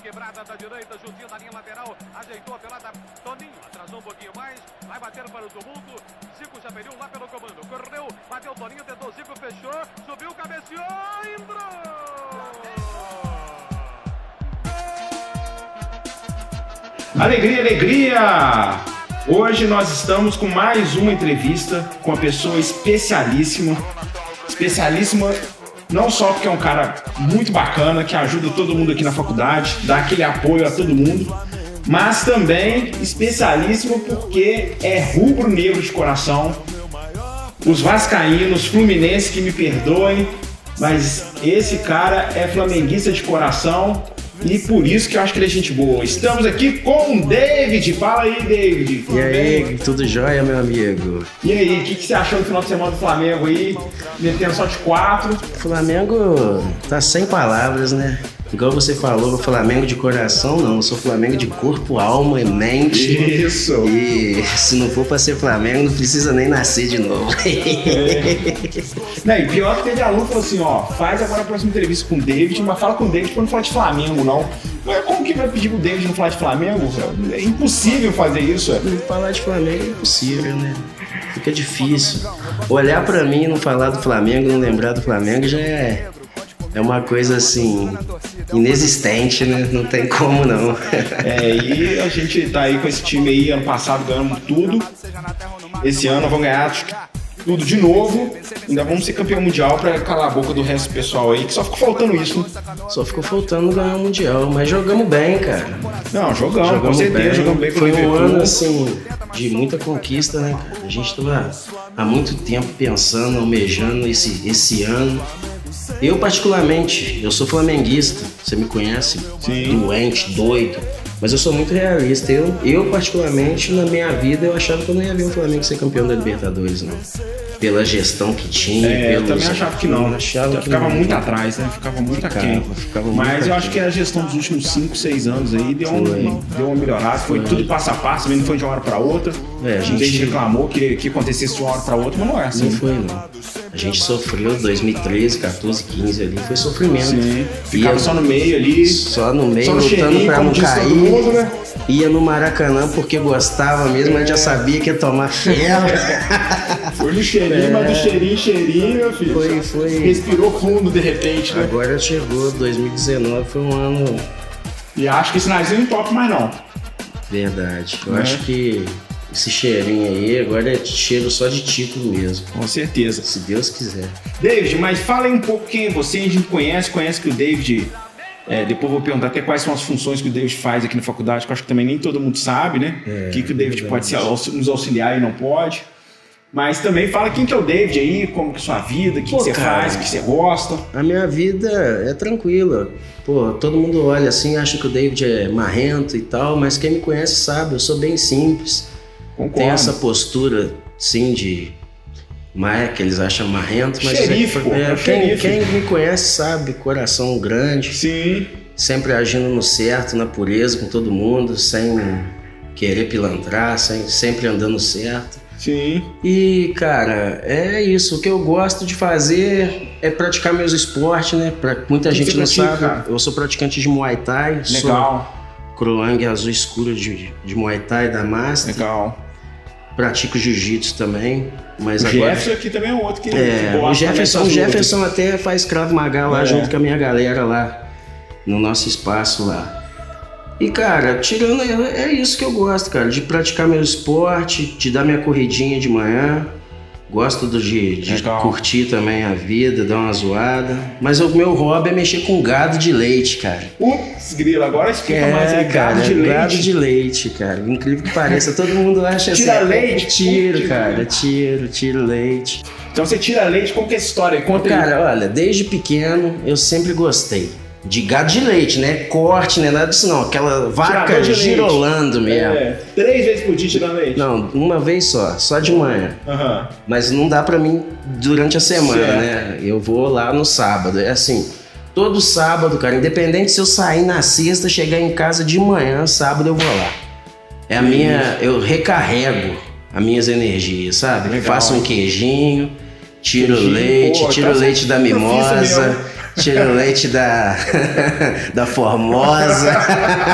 quebrada da direita, juntinho da linha lateral, ajeitou a pelada. Toninho atrasou um pouquinho mais, vai bater para o tumulto. Zico já perdeu lá pelo comando, correu, bateu Toninho, tentou Zico, fechou, subiu, cabeceou, entrou! Alegria, alegria! Hoje nós estamos com mais uma entrevista com uma pessoa especialíssima. Especialíssima não só porque é um cara muito bacana, que ajuda todo mundo aqui na faculdade, dá aquele apoio a todo mundo, mas também especialíssimo porque é rubro-negro de coração. Os vascaínos, fluminenses que me perdoem, mas esse cara é flamenguista de coração e por isso que eu acho que ele é gente boa. Estamos aqui com o David. Fala aí, David. E aí, tudo jóia, meu amigo? E aí, o que, que, você achou do final de semana do Flamengo aí? Metendo só de quatro. O Flamengo tá sem palavras, né? Igual você falou, Flamengo de coração, não. Eu sou Flamengo de corpo, alma e mente. Isso. E se não for pra ser Flamengo, não precisa nem nascer de novo. É. não, e pior que teve aluno que falou assim: ó, faz agora a próxima entrevista com o David, mas fala com o David pra não falar de Flamengo, não. Como que vai pedir pro David não falar de Flamengo? É impossível fazer isso. Não falar de Flamengo é impossível, né? Fica difícil. Olhar pra mim e não falar do Flamengo, não lembrar do Flamengo já é é uma coisa assim inexistente, né? Não tem como não. é, e a gente tá aí com esse time aí, ano passado ganhamos tudo. Esse ano vamos ganhar tudo de novo. Ainda vamos ser campeão mundial para calar a boca do resto do pessoal aí, que só ficou faltando isso. Né? Só ficou faltando ganhar o mundial, mas jogamos bem, cara. Não, jogamos, jogamos com certeza, bem. jogamos bem Foi um ano assim de muita conquista, né, cara? A gente tava há muito tempo pensando, almejando esse, esse ano eu, particularmente, eu sou flamenguista, você me conhece, Sim. doente, doido, mas eu sou muito realista. Eu, eu, particularmente, na minha vida, eu achava que eu não ia ver o Flamengo ser campeão da Libertadores, não pela gestão que tinha. É, pelos... eu também achava que não. Achava que ficava não, muito atrás, né? Ficava muito ficava, aquém. Ficava Mas eu acho que a gestão dos últimos 5, 6 anos aí deu, um, deu uma melhorada. Foi, foi, tudo passo a passo, não foi de uma hora para outra. É, a gente, reclamou que, que acontecesse de uma hora para outra, mas não é assim. Não foi, não. A gente sofreu 2013, 14, 15 ali, foi sofrimento. Sim. Ficava só no meio ali. Só no meio, só no lutando pra não cair. Mundo, né? Ia no Maracanã porque gostava mesmo, é. mas já sabia que ia tomar ferro. foi no cheirinho, é. mas do cheirinho, cheirinho, meu filho. Foi, foi. Respirou fundo de repente, né? Agora chegou, 2019 foi um ano. E acho que esse nariz não topa mais não. Verdade. Eu é. acho que esse cheirinho aí agora é cheiro só de título mesmo. Com certeza. Se Deus quiser. David, mas fala aí um pouco quem é você, a gente conhece, conhece que o David. É, depois vou perguntar até quais são as funções que o David faz aqui na faculdade, que eu acho que também nem todo mundo sabe, né? É, o que, que o David pode nos auxiliar e não pode. Mas também fala quem que é o David aí, como que é sua vida, o que, você faz, o que você gosta. A minha vida é tranquila. Pô, todo mundo olha assim, acha que o David é marrento e tal, mas quem me conhece sabe, eu sou bem simples. Concordo. Tem essa postura, sim, de. Mas que eles acham marrento, mas xerife, é, pô, é, quem, quem me conhece sabe, coração grande. Sim. Sempre agindo no certo, na pureza com todo mundo, sem querer pilantrar, sem, sempre andando certo. Sim. E, cara, é isso. O que eu gosto de fazer é praticar meus esportes, né? Pra, muita gente não pratica, sabe. Eu sou praticante de Muay Thai. Legal. Croang azul escuro de, de Muay Thai da Master. Legal. Pratico jiu-jitsu também. Mas o agora... Jefferson aqui também é um outro que, é, que o Jefferson, o Jefferson até faz Krav Maga lá é. junto com a minha galera lá. No nosso espaço lá. E, cara, tirando. É isso que eu gosto, cara, de praticar meu esporte, de dar minha corridinha de manhã. Gosto de, de curtir também a vida, dar uma zoada. Mas o meu hobby é mexer com gado de leite, cara. Putz, grilo, agora explica é, mais aí, cara, gado de leite. Gado de leite, cara. Incrível que pareça, todo mundo acha assim. Tira leite? Tiro, cara, tiro, tiro leite. Então você tira leite, como que é essa história? Conta Cara, aí. olha, desde pequeno eu sempre gostei de gado de leite, né? Corte, né? Nada disso não. Aquela vaca girolando mesmo. É, três vezes por dia tirando leite? Não, uma vez só, só de manhã. Uhum. Mas não dá para mim durante a semana, certo. né? Eu vou lá no sábado. É assim, todo sábado, cara, independente se eu sair na sexta, chegar em casa de manhã, sábado eu vou lá. É a minha. Eu recarrego as minhas energias, sabe? Legal. Faço um queijinho, tiro queijinho, leite, pô, tiro tá leite da mimosa tira o leite da, da Formosa.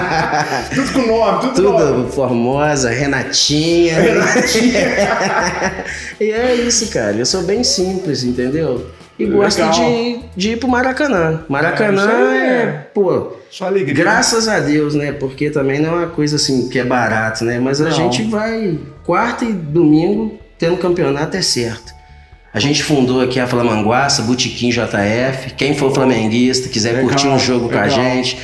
tudo com nome, tudo, tudo nome. Formosa, Renatinha. Renatinha. e é isso, cara. Eu sou bem simples, entendeu? E Legal. gosto de, de ir pro Maracanã. Maracanã É, é, é- pô, Só alegria. Graças a Deus, né? Porque também não é uma coisa assim que é barato, né? Mas a Não. gente vai quarta e domingo tendo campeonato é certo. A gente fundou aqui a Flamanguaça, Botequim JF. Quem for flamenguista, quiser Legal, curtir um jogo com a legal. gente,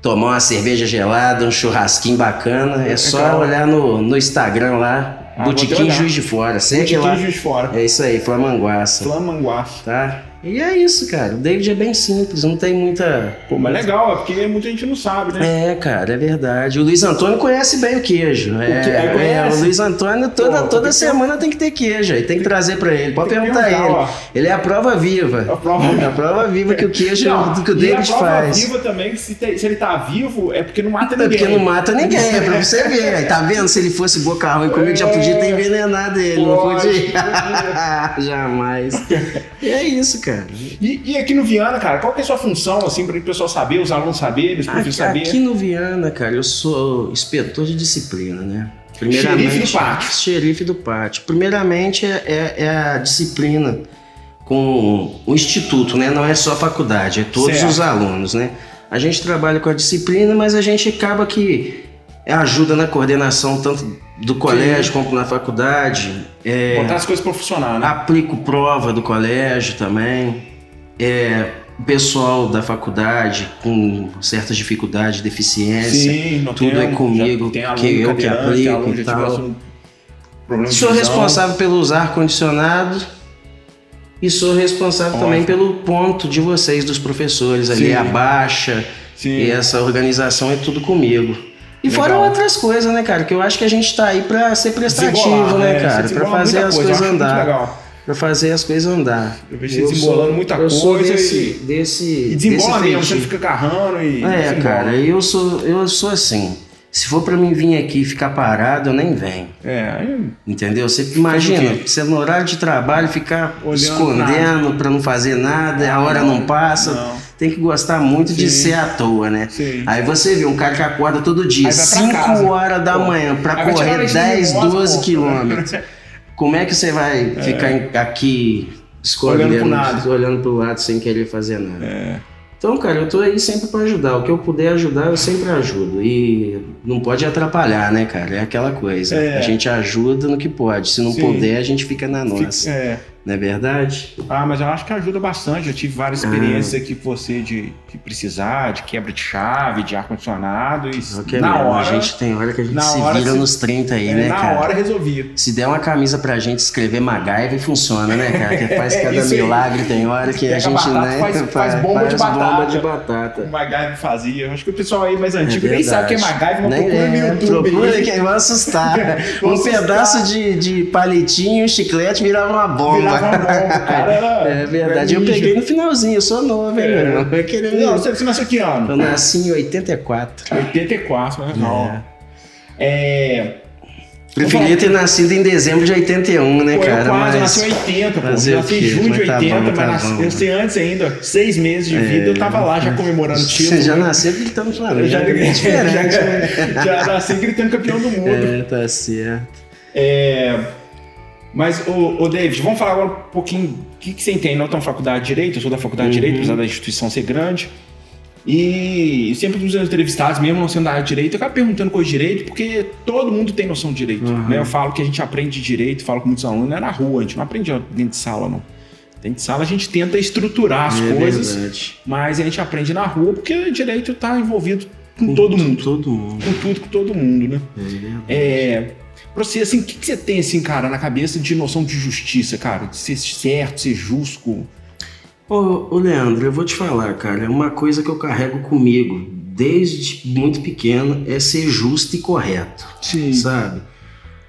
tomar uma cerveja gelada, um churrasquinho bacana, é só Legal. olhar no, no Instagram lá, Ah, Botequim. Juiz de Fora. Segue Botequim lá. Juiz de Fora. É isso aí, Flamanguaça. Flamanguaço. Tá? E é isso, cara. O David é bem simples, não tem muita. Pô, mas legal, é porque muita gente não sabe, né? É, cara, é verdade. O Luiz Antônio conhece bem o queijo. É, que- é, é, o Luiz Antônio toda, Pô, toda tem semana tem que ter queijo aí, tem que trazer pra ele. Pode tem perguntar a ele. ó. Ele é a prova viva. A prova- É a prova viva que o queijo Não, que o e a David prova faz. viva também, que se, te- se ele tá vivo, é porque não mata É ninguém. porque não mata ninguém, é pra você ver. Aí, Tá vendo? Se ele fosse boca ruim comigo, já podia ter envenenado ele, não Pode, podia? Jamais. E é isso, cara. E, e aqui no Viana, cara, qual que é a sua função, assim, para o pessoal saber, os alunos saberem, os professores Aqui, saberem? aqui no Viana, cara, eu sou inspetor de disciplina, né? Xerife do pátio. Xerife do pátio. Primeiramente é, é- é a disciplina com o instituto, né? Não é só a faculdade, é todos Certo. os alunos, né? A gente trabalha com a disciplina, mas a gente acaba que ajuda na coordenação tanto do colégio como na faculdade. É, Botar as coisas pra funcionar, né? Aplico prova do colégio também. É, o pessoal da faculdade com certas dificuldades, deficiência. Sim, tudo tem, é comigo, já que eu que aplico e que tal. um de Sou responsável pelos ar-condicionado e sou responsável Ótimo. também pelo ponto de vocês, dos professores ali, Sim. a baixa Sim. e essa organização é tudo comigo. E Legal. fora outras coisas, né, cara? Que eu acho que a gente tá aí pra ser prestativo, Desembolar, né, Você cara? Pra fazer as coisas andar. Pra fazer as coisas andar. Eu vejo você desembolando muita eu sou coisa desse, e- desse, E desembola desse mesmo, você fica agarrando e. É, desembola. cara, eu sou, eu sou assim. Se for pra mim vir aqui e ficar parado, eu nem venho. É, aí Entendeu? Você imagina, você no horário de trabalho ficar Olhando escondendo pra não fazer nada, a hora não, passa. não. Tem que gostar muito de Sim. ser à toa, né? Sim. Aí você vê um cara que acorda todo dia, Aí vai pra 5 casa. horas da Pô. manhã, tirar correr leite de 10, mimosa, 12 pô. quilômetros. Como é que você vai ficar em- aqui escolhendo, Olhando olhando pro lado sem querer fazer nada? É. Então, cara, eu tô aí sempre pra ajudar. O que eu puder ajudar, eu sempre ajudo. E não pode atrapalhar, né, cara? É aquela coisa. É. A gente ajuda no que pode. Se não Sim. puder, a gente fica na nossa. Fica- é. Não é verdade? Ah, mas eu acho que ajuda bastante. Eu tive várias Ah. experiências aqui com você de, de precisar, de quebra de chave, de ar-condicionado. E Ok, na mesmo. hora. A gente tem hora que a gente na se vira se- nos 30 aí, é, né, na cara? hora resolvia. Se der uma camisa pra gente escrever MacGyver, funciona, né, cara? Que faz É, cada aí. milagre. Tem hora que a gente batata, né, faz- faz bomba de bomba batata. de O batata. MacGyver fazia. Eu Acho que o pessoal aí mais É antigo nem sabe o que é. MacGyver, Nem procura no é, YouTube. Procura aí. que vai assustar. Um assustar. pedaço de, de palitinho, um chiclete virava uma bomba. Virava uma bomba, o cara era- É verdade. Eu peguei no finalzinho, eu sou novo, hein, É. meu irmão? Queria- Não, você, você nasceu que ano? Eu nasci em 84. 84, né? Não. É. Preferia ter nascido em dezembro de 81, né, Pô, cara? eu quase Mas- eu nasci em 80, pô. nasci em junho de Mas tá 80, bom, mas tá nasci, bom. eu nasci antes ainda. Seis meses de É. vida, eu tava lá já comemorando o título. Você já nasceu gritando. Eu já, é diferente. né? já, já nasci gritando campeão do mundo. É, tá certo. É, mas, ô, ô, David, vamos falar agora um pouquinho o que, que você entende. Nós estamos na faculdade de Direito, eu sou da faculdade de Direito, Uhum. apesar da instituição ser grande. E sempre nos entrevistados, mesmo não sendo da área de Direito, eu acabo perguntando coisa de Direito, porque todo mundo tem noção de Direito. Uhum. né? Eu falo que a gente aprende Direito, falo com muitos alunos, não é na rua, a gente não aprende dentro de sala, não. Dentro de sala a gente tenta estruturar as É coisas, verdade. mas a gente aprende na rua porque Direito está envolvido com todo mundo. Todo mundo. Com tudo, com todo mundo, né? É verdade. É, pra você, assim, o que, que você tem, assim, cara, na cabeça de noção de justiça, cara? De ser certo, ser justo. Ô, ô, Leandro, eu vou te falar, cara, é uma coisa que eu carrego comigo desde muito pequeno é ser justo e correto, Sim. sabe?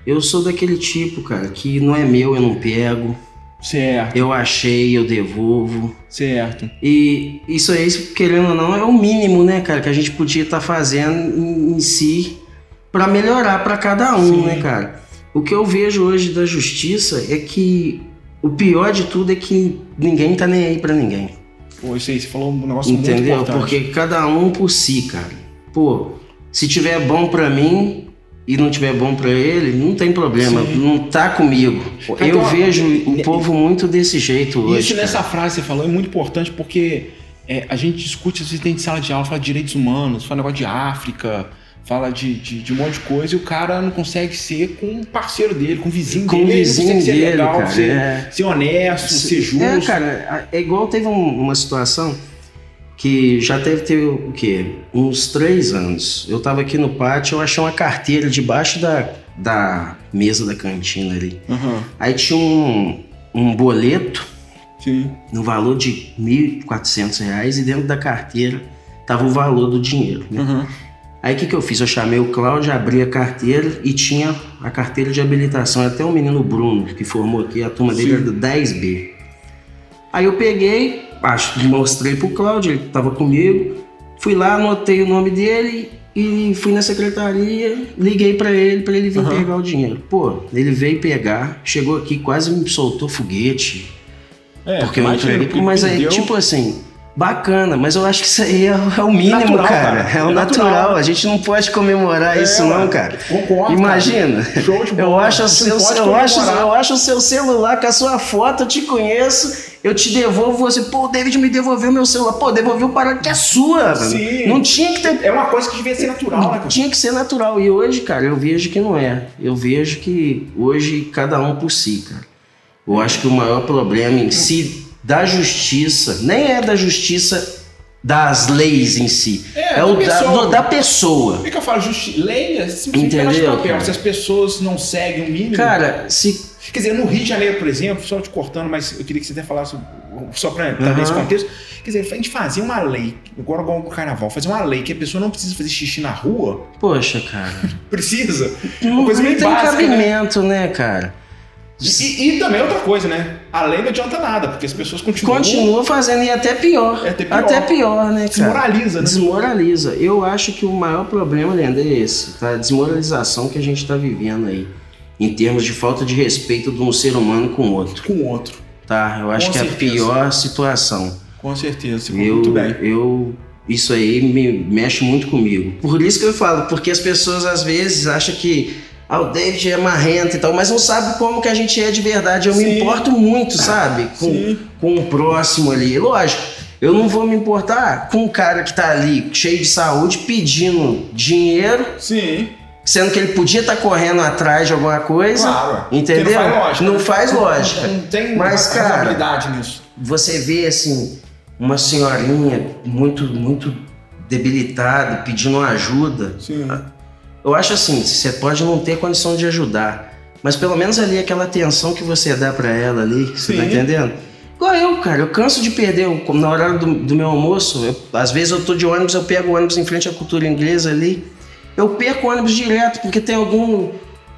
Eu sou daquele tipo, cara, que não é meu, eu não pego, Certo, eu achei, eu devolvo. certo. E isso aí, querendo ou não, é o mínimo, né, cara, que a gente podia estar fazendo em, em si para melhorar para cada um, Sim. né, cara? O que eu vejo hoje da justiça é que o pior de tudo é que ninguém tá nem aí para ninguém. Pô, isso aí, você falou um negócio Entendeu? muito importante. Porque cada um por si, cara. Pô, se tiver bom pra mim e não tiver bom pra ele, não tem problema. Sim. Não tá comigo. Então, Eu vejo o povo muito desse jeito hoje. Isso nessa cara. frase que você falou é muito importante porque é, a gente discute, às vezes dentro de sala de aula, fala de direitos humanos, fala negócio de África, fala de, de, de um monte de coisa e o cara não consegue ser com um parceiro dele, com o vizinho Com o dele. ele não vizinho ser dele, legal, cara, ser, é. ser honesto, ser justo. É, cara, é igual teve um- uma situação que já teve ter, o quê? Uns três anos. Eu tava aqui no pátio, eu achei uma carteira debaixo da, da mesa da cantina ali. Aham, Aí tinha um, um boleto sim. no valor de 1.400 reais e dentro da carteira tava o valor do dinheiro. né? Aham. Aí o que, que eu fiz? Eu chamei o Cláudio, abri a carteira e tinha a carteira de habilitação. Até o menino Bruno, que formou aqui, a turma dele Sim. era do 10B. Aí eu peguei, acho, mostrei pro Cláudio, ele tava comigo. Fui lá, anotei o nome dele e fui na secretaria, liguei pra ele, pra ele vir Aham. pegar o dinheiro. Pô, ele veio pegar, chegou aqui, quase me soltou foguete. É, Porque eu entreguei. porque Mas aí, tipo assim, bacana, mas eu acho que isso aí é, é o mínimo, Natural, cara. cara. É o É natural. natural. A gente não pode comemorar É, isso, não, cara. Concordo, Imagina. cara. Show de Eu bola. acho, o Você seu, eu, acho, eu acho o seu celular com a sua foto, eu te conheço, eu te devolvo você. Pô, o David me devolveu meu celular. Pô, devolveu para que é sua. mano. Sim. Não tinha que ter É uma coisa que devia ser natural, né, cara? tinha que ser natural. E hoje, cara, eu vejo que não é. Eu vejo que hoje cada um por si, cara. Eu acho que o maior problema em si da justiça, nem é da justiça das leis em si. É, É, o da da, pessoa. do- da pessoa. Por que eu falo justi... lei? é Simplesmente Entendeu, papel. cara? Se as pessoas não seguem o mínimo. Cara, se. Quer dizer, no Rio de Janeiro, por exemplo, só te cortando, mas eu queria que você até falasse, só para Aham. nesse contexto. Quer dizer, a gente fazia uma lei, agora igual o carnaval, fazer uma lei que a pessoa não precisa fazer xixi na rua. Poxa, cara. Precisa. Não, coisa não meio tem básica, né? cabimento, né, cara? E, e- também outra coisa, né? A lei não adianta nada, porque as pessoas continuam. Continua fazendo e até pior. É até pior. Até pior, né, cara? Desmoraliza, né? Desmoraliza. Eu acho que o maior problema, Leandro, é esse, tá? A desmoralização que a gente tá vivendo aí. Em termos de falta de respeito de um ser humano com o outro, Com o outro. tá? Eu acho Com que é a certeza. pior situação. Com certeza, você Eu, muito bem. eu, isso aí me mexe muito comigo. Por isso que eu falo, porque as pessoas às vezes acham que ah, o David é marrento e tal, mas não sabe como que a gente é de verdade. Eu Sim. me importo muito, sabe? Com, Sim. com o próximo ali. Lógico, eu não vou me importar com o cara que tá ali cheio de saúde pedindo dinheiro, Sim, sendo que ele podia estar correndo atrás de alguma coisa. claro. Entendeu? Não faz lógica. Não faz lógica. Não, não tem Mas, cara, nisso. você vê assim uma senhorinha muito muito debilitada pedindo ajuda Sim. Eu acho assim você pode não ter condição de ajudar mas pelo menos ali aquela atenção que você dá pra ela ali você tá entendendo igual eu cara eu canso de perder o- na hora do, do meu almoço eu- às vezes eu tô de ônibus eu pego o ônibus em frente à cultura inglesa ali eu perco o ônibus direto porque tem algum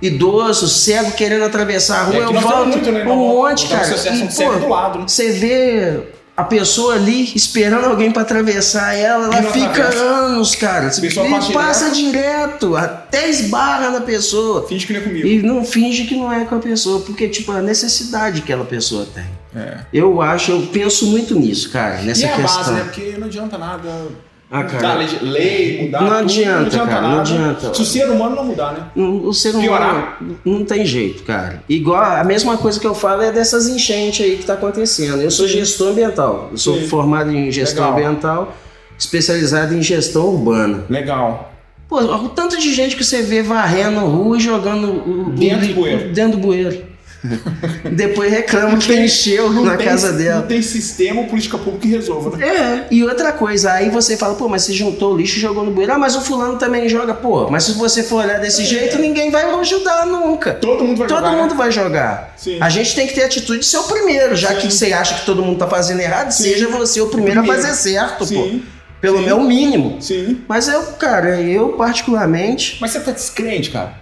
idoso cego querendo atravessar a rua É eu volto muito, né? um monte cara E, pô, do lado, né? você vê a pessoa ali esperando alguém pra atravessar ela, ela fica atravessa. anos, cara. Você passa passa direto, até esbarra na pessoa. Finge que não é comigo. E não finge que não é com a pessoa, porque, tipo, a necessidade que aquela pessoa tem. É. Eu acho, eu penso muito nisso, cara, nessa e é a questão. base, né? Porque não adianta nada Ah, mudar cara. lei, lei, mudar Não tudo, adianta, não adianta cara, não nada. adianta. Se o ser humano não mudar, né? O o ser humano Piorar. não tem jeito, cara. Igual a mesma coisa que eu falo é dessas enchentes aí que tá acontecendo. Eu sou gestor ambiental. Eu sou Sim. formado em gestão Legal. ambiental, especializado em gestão urbana. Legal. Pô, o tanto de gente que você vê varrendo rua e jogando o, o- Dentro do o- bueiro. Dentro do bueiro. Depois reclama que encheu na tem, casa dela. Não tem sistema política pública que resolva, né? É, e outra coisa, aí você fala, pô, mas você juntou o lixo e jogou no bueiro. Ah, mas o fulano também joga. Pô, mas se você for olhar desse jeito, ninguém vai ajudar nunca. Todo mundo vai Todo jogar, mundo né? vai jogar. Sim. A gente tem que ter atitude de ser o primeiro, já Sim. que você acha que todo mundo tá fazendo errado, Sim. seja você o primeiro, a Primeiro. fazer certo, Sim. pô. Pelo Sim. meu mínimo. Sim. Mas eu, cara, eu particularmente, Mas você tá descrente, cara.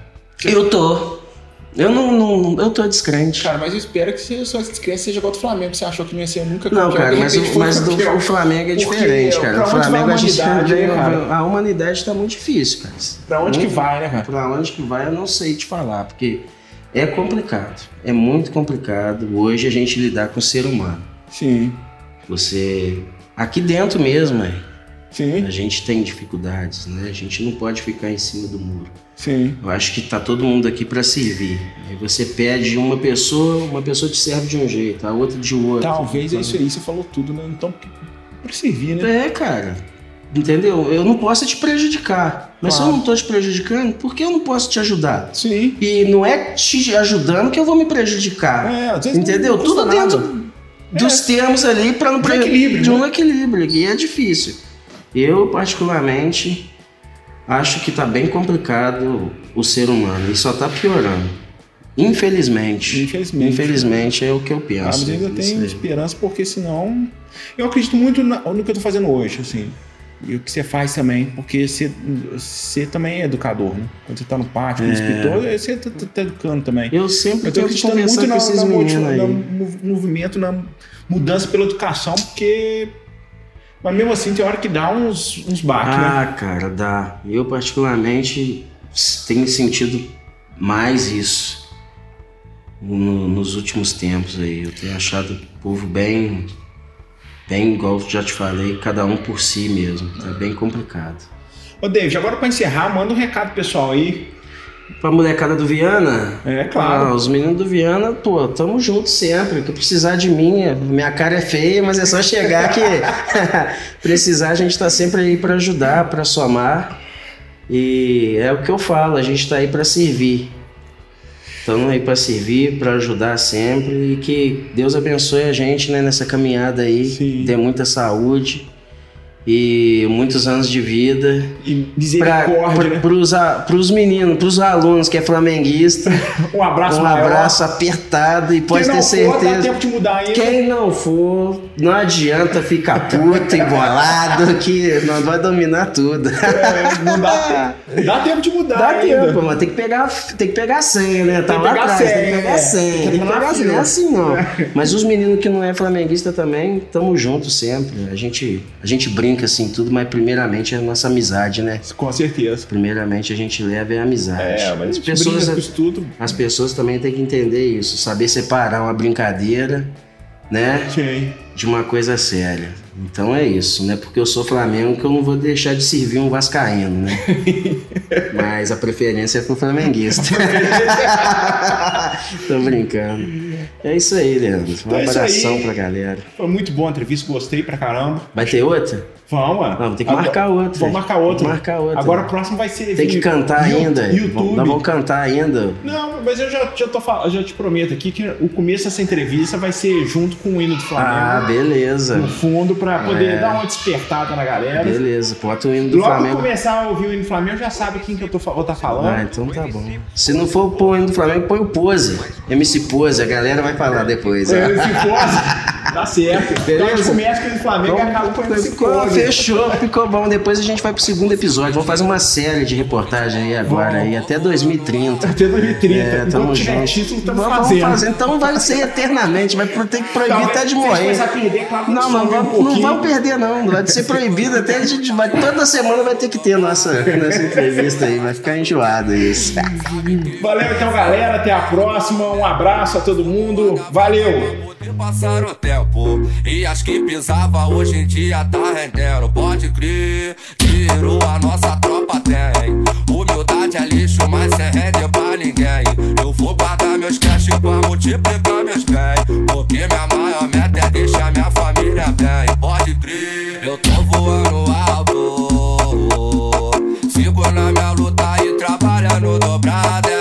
eu tô. Eu não, não- eu tô descrente. Cara, mas eu espero que você- sua descrença seja igual do Flamengo, você achou que não ia ser nunca Não, campeão, cara, de mas, o, mas do, o Flamengo é Porque diferente, cara. O Flamengo a gente humanidade, né, cara? a humanidade tá muito difícil, cara. Pra onde que Muito- vai, né, cara? Pra onde que vai, eu não sei te falar, porque é complicado. É muito complicado hoje a gente lidar com o ser humano. Sim. Você aqui dentro mesmo, é. Sim. A gente tem dificuldades, né? A gente não pode ficar em cima do muro. Sim. Eu acho que tá todo mundo aqui para servir. Aí você pede uma pessoa, uma pessoa te serve de um jeito, a outra de outro. Talvez é isso aí, você falou tudo, né? Então, pra servir, né? É, cara. Entendeu? Eu não posso te prejudicar. Mas Claro. se eu não tô te prejudicando, por que eu não posso te ajudar? Sim. E não é te ajudando que eu vou me prejudicar. É, às vezes Entendeu? Tudo nada. dentro dos termos ali para não De um equilíbrio, de um né? equilíbrio. E é difícil. Eu, particularmente, acho que tá bem complicado o ser humano. E só tá piorando. Infelizmente. Infelizmente. Infelizmente é o que eu penso. mas ainda tenho aí. esperança, porque senão. Eu acredito muito no que eu tô fazendo hoje, assim. E o que você faz também, porque você, você também é educador, né? Quando você tá no pátio, no É. escritor, você tá, tá- tá educando também. Eu sempre Eu tô acreditando muito na, na, na mov- movimento, na mudança pela educação, porque. Mas mesmo assim tem hora que dá uns, uns baques, né? Ah, cara, dá. Eu, particularmente, tenho sentido mais isso no- nos últimos tempos aí. Eu tenho achado o povo bem, bem, igual já te falei, cada um por si mesmo. Tá bem complicado. Ô, David, agora pra encerrar, manda um recado pessoal aí. Pra molecada do Viana, É, claro. ah, os meninos do Viana, pô, tamo junto sempre. Que precisar de mim, minha cara é feia, mas é só chegar que precisar, a gente tá sempre aí pra ajudar, pra somar. E é o que eu falo, a gente tá aí pra servir. Estamos aí pra servir, pra ajudar sempre e que Deus abençoe a gente né, nessa caminhada aí, Sim. dê muita saúde e muitos anos de vida E misericórdia, né? para os meninos, para os alunos que é flamenguista, Um abraço um maior. abraço apertado e pode Quem ter for, certeza. tempo de mudar ainda. Quem não for, não adianta ficar puto e bolado que nós vai dominar tudo. É, não dá, dá tempo de mudar Dá ainda. tempo, mas tem que pegar, tem que pegar a senha, né? Tá Tem que lá atrás, senha, tem que pegar é. a senha. Tem Tem que pegar a senha. É assim não. Mas os meninos que não é flamenguista também, tamo junto sempre. A gente, a gente brinca assim tudo, mas primeiramente é a nossa amizade, né? Com certeza. Primeiramente a gente leva é a amizade. É, mas as pessoas, brinca com isso tudo. as pessoas também têm que entender isso, saber separar uma brincadeira, né, Sim. de uma coisa séria. Então é isso, né? Porque eu sou Flamengo que eu não vou deixar de servir um vascaíno, né? Mas a preferência é pro flamenguista. Tô brincando. É isso aí, Leandro. Um Então é abração aí. pra galera. Foi muito boa a entrevista, gostei pra caramba. Vai ter outra? Vamos, mano. Não, tem que marcar outra. Vamos marcar outra. Marcar outra. Agora o próximo vai ser. Tem que cantar Yu- ainda. YouTube. Nós vamos cantar ainda. Não, mas eu já, já, tô, já te prometo aqui que o começo dessa entrevista vai ser junto com o hino do Ah, Flamengo. beleza. no fundo, pra poder É. dar uma despertada na galera. Beleza, bota o hino do Logo Flamengo. começar a ouvir o hino do Flamengo, já sabe quem que eu tô, vou estar falando. Ah, então tá bom. Se não for pôr o hino do Flamengo, põe o Pose. MC Pose, a galera vai falar depois. É, esse pose, tá certo. Então Beleza? começa com o hino do Flamengo acaba com esse Ficou, fechou, ficou bom. Depois a gente vai pro segundo episódio. Vamos fazer uma série de reportagem aí agora, aí, até 2030. Até 2030. É, tamo junto. título, estamos Vamos fazendo. fazer. Então vai ser eternamente. Vai ter que proibir Talvez até de se morrer. perder, claro Não, não, some um vamos, não vamos perder, não. Vai ser proibido até a gente vai. Toda semana vai ter que ter nossa, nossa entrevista aí. Vai ficar enjoado isso. Valeu então, galera. Até a próxima. Um abraço a todo mundo mundo. Valeu! passar o tempo. E as que pisava hoje em dia tá rendendo. Pode crer, tiro a nossa tropa tem. Humildade é lixo, mas é rende pra ninguém. Eu vou guardar meus cash pra multiplicar meus bens. Porque minha maior meta é deixar minha família bem. Pode crer, eu tô voando alto. Sigo na minha luta e trabalhando dobrada.